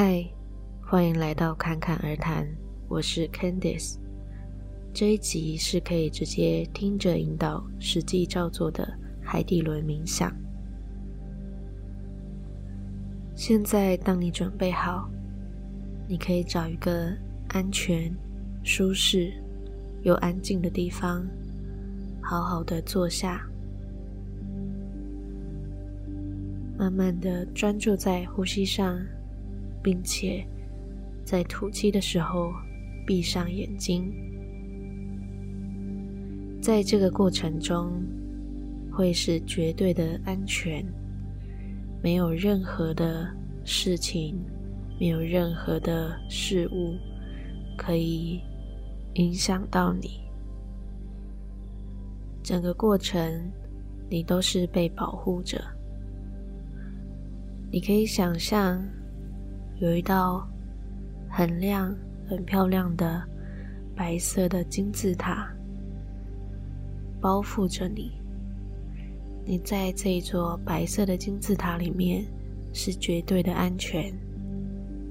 嗨，欢迎来到侃侃而谈，我是 Candice。这一集是可以直接听着引导，实际照做的海底轮冥想。现在，当你准备好，你可以找一个安全、舒适又安静的地方，好好的坐下，慢慢的专注在呼吸上。并且在吐气的时候闭上眼睛，在这个过程中会是绝对的安全，没有任何的事情，没有任何的事物可以影响到你。整个过程你都是被保护着，你可以想象。有一道很亮、很漂亮的白色的金字塔包覆着你。你在这一座白色的金字塔里面是绝对的安全，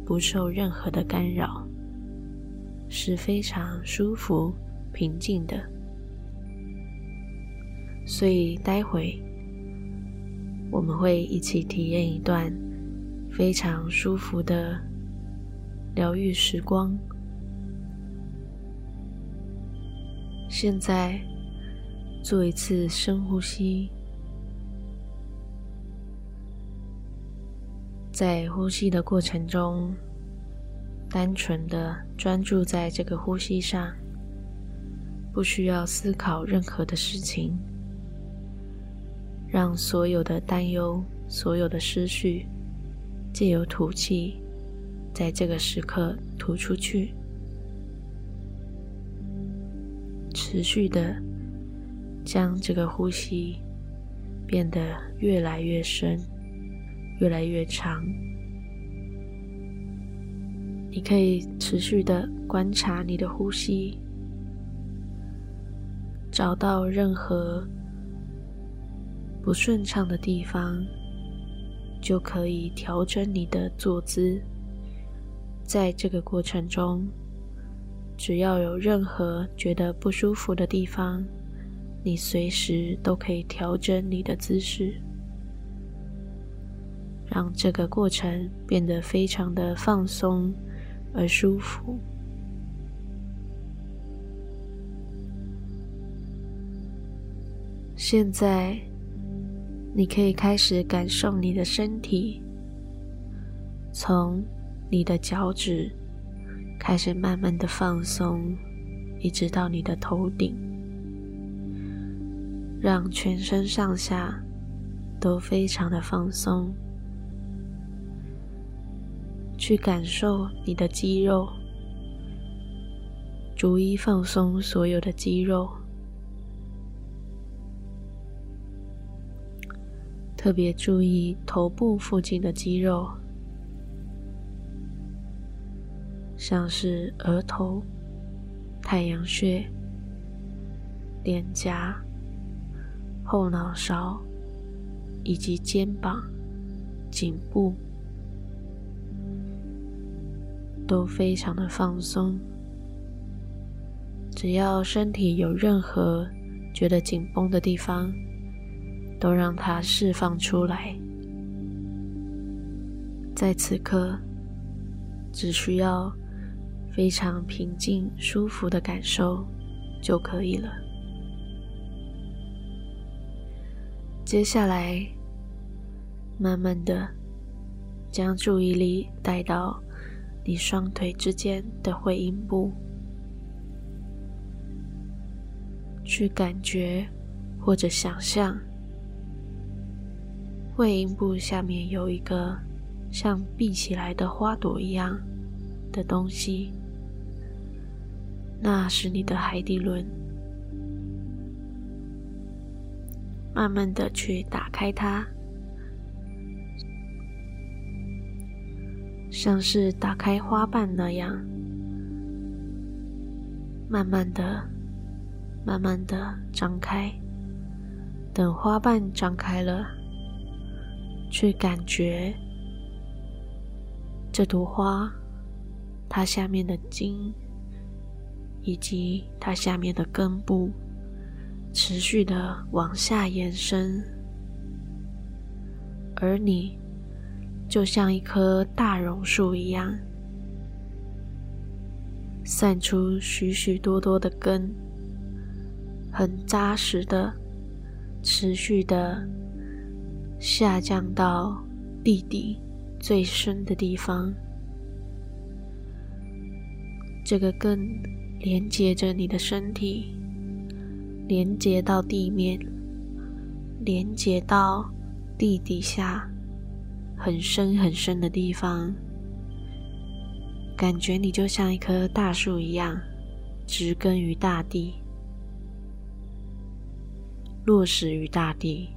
不受任何的干扰，是非常舒服、平静的。所以，待会我们会一起体验一段。非常舒服的疗愈时光。现在做一次深呼吸，在呼吸的过程中，单纯的专注在这个呼吸上，不需要思考任何的事情，让所有的担忧、所有的思绪。借由吐气，在这个时刻吐出去，持续的将这个呼吸变得越来越深，越来越长。你可以持续的观察你的呼吸，找到任何不顺畅的地方。就可以调整你的坐姿。在这个过程中，只要有任何觉得不舒服的地方，你随时都可以调整你的姿势，让这个过程变得非常的放松而舒服。现在。你可以开始感受你的身体，从你的脚趾开始慢慢的放松，一直到你的头顶，让全身上下都非常的放松，去感受你的肌肉，逐一放松所有的肌肉。特别注意头部附近的肌肉，像是额头、太阳穴、脸颊、后脑勺以及肩膀、颈部，都非常的放松。只要身体有任何觉得紧绷的地方，都让它释放出来，在此刻，只需要非常平静、舒服的感受就可以了。接下来，慢慢的将注意力带到你双腿之间的会阴部，去感觉或者想象。会阴部下面有一个像闭起来的花朵一样的东西，那是你的海底轮。慢慢的去打开它，像是打开花瓣那样，慢慢的、慢慢的张开。等花瓣张开了。去感觉这朵花，它下面的茎，以及它下面的根部，持续的往下延伸，而你就像一棵大榕树一样，散出许许多多的根，很扎实的，持续的下降到地底最深的地方。这个根连接着你的身体，连接到地面，连接到地底下很深很深的地方。感觉你就像一棵大树一样，植根于大地，落实于大地，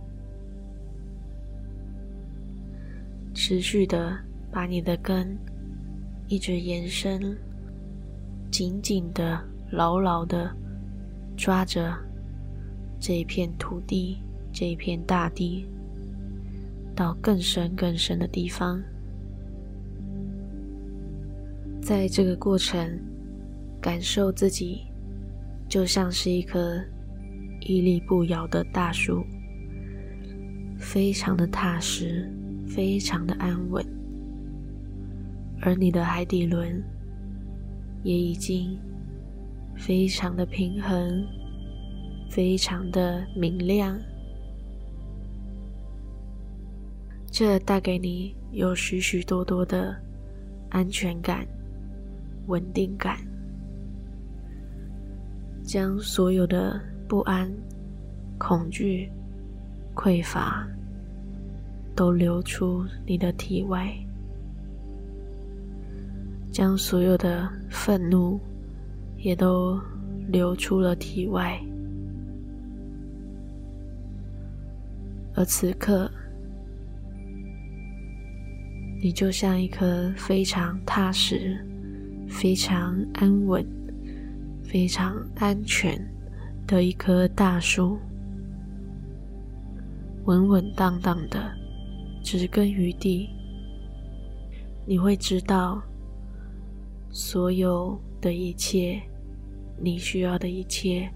持续的把你的根一直延伸，紧紧的、牢牢的抓着这一片土地、这一片大地，到更深更深的地方。在这个过程，感受自己就像是一棵屹立不摇的大树，非常的踏实，非常的安稳，而你的海底轮也已经非常的平衡，非常的明亮，这带给你有许许多多的安全感。稳定感，将所有的不安、恐惧、匮乏都流出你的体外，将所有的愤怒也都流出了体外，而此刻，你就像一颗非常踏实。非常安稳、非常安全的一棵大树，稳稳当当的植根于地。你会知道，所有的一切，你需要的一切，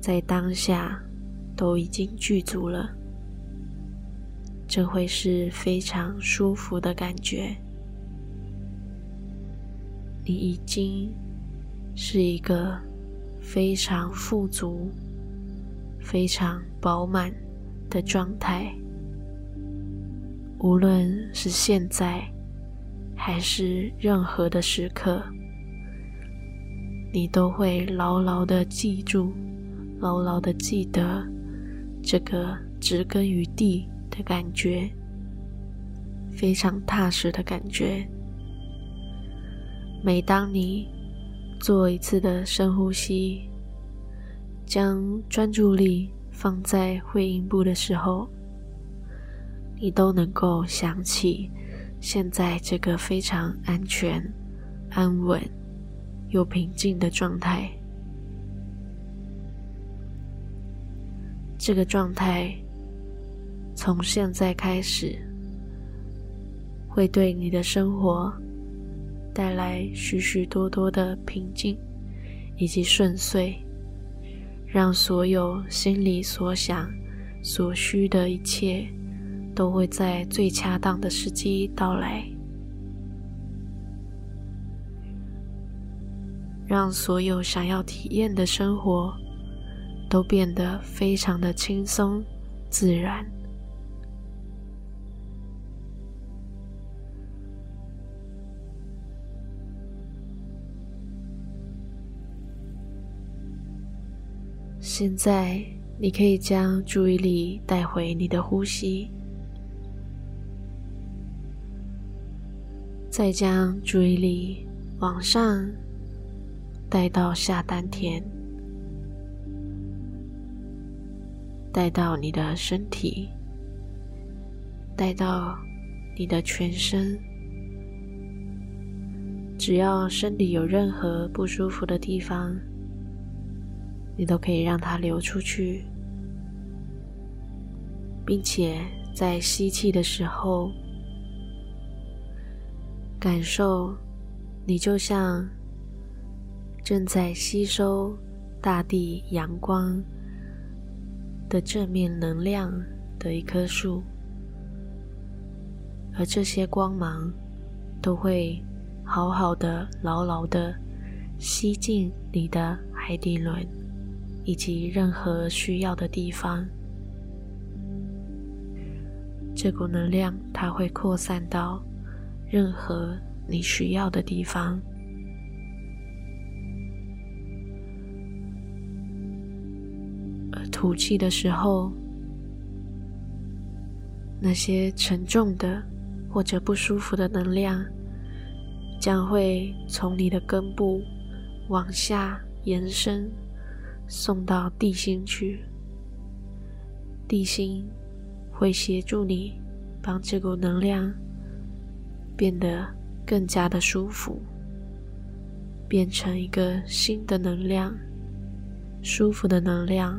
在当下都已经具足了。这会是非常舒服的感觉。你已经是一个非常富足、非常饱满的状态，无论是现在还是任何的时刻，你都会牢牢的记住、牢牢的记得这个植根于地的感觉，非常踏实的感觉。每当你做一次的深呼吸，将专注力放在会阴部的时候，你都能够想起现在这个非常安全、安稳又平静的状态。这个状态从现在开始会对你的生活。带来许许多多的平静以及顺遂，让所有心里所想、所需的一切都会在最恰当的时机到来，让所有想要体验的生活都变得非常的轻松自然。现在，你可以将注意力带回你的呼吸，再将注意力往上带到下丹田，带到你的身体，带到你的全身。只要身体有任何不舒服的地方，你都可以让它流出去，并且在吸气的时候，感受你就像正在吸收大地阳光的正面能量的一棵树，而这些光芒都会好好的、牢牢的吸进你的海底轮以及任何需要的地方。这股能量它会扩散到任何你需要的地方。吐气的时候，那些沉重的或者不舒服的能量将会从你的根部往下延伸，送到地心去。地心。会协助你，帮这股能量变得更加的舒服，变成一个新的能量，舒服的能量。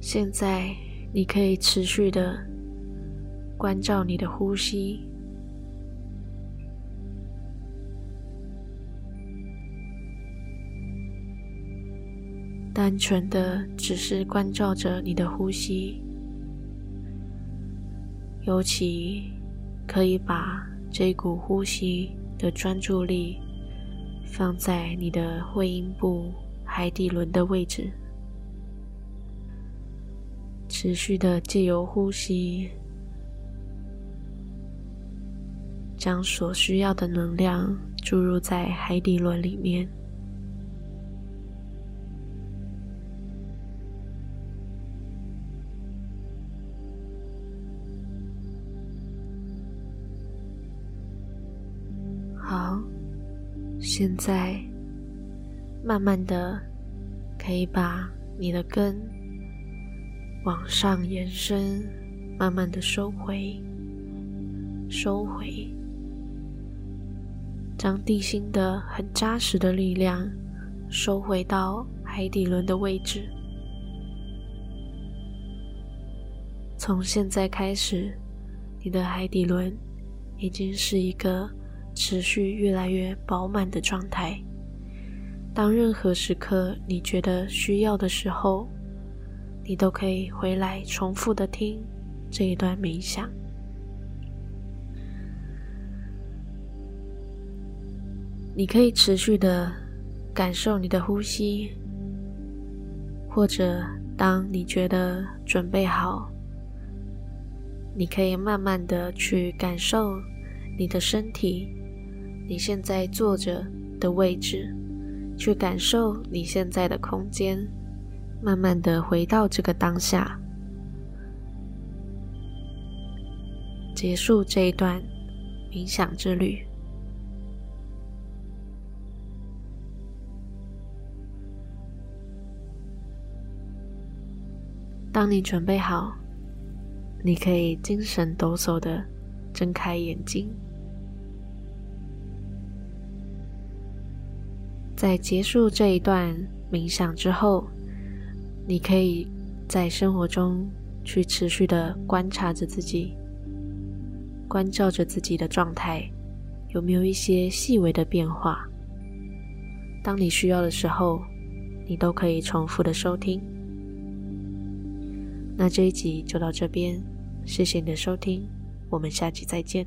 现在你可以持续的关照你的呼吸。单纯的只是关照着你的呼吸，尤其可以把这股呼吸的专注力放在你的会阴部海底轮的位置，持续的借由呼吸，将所需要的能量注入在海底轮里面。现在，慢慢的可以把你的根往上延伸，慢慢的收回，收回，将地心的很扎实的力量收回到海底轮的位置。从现在开始，你的海底轮已经是一个。持续越来越饱满的状态。当任何时刻你觉得需要的时候，你都可以回来重复的听这一段冥想。你可以持续的感受你的呼吸，或者当你觉得准备好，你可以慢慢的去感受你的身体。你现在坐着的位置，去感受你现在的空间，慢慢的回到这个当下，结束这一段冥想之旅。当你准备好，你可以精神抖擞的睁开眼睛。在结束这一段冥想之后，你可以在生活中去持续的观察着自己，关照着自己的状态，有没有一些细微的变化。当你需要的时候，你都可以重复的收听。那这一集就到这边，谢谢你的收听，我们下期再见。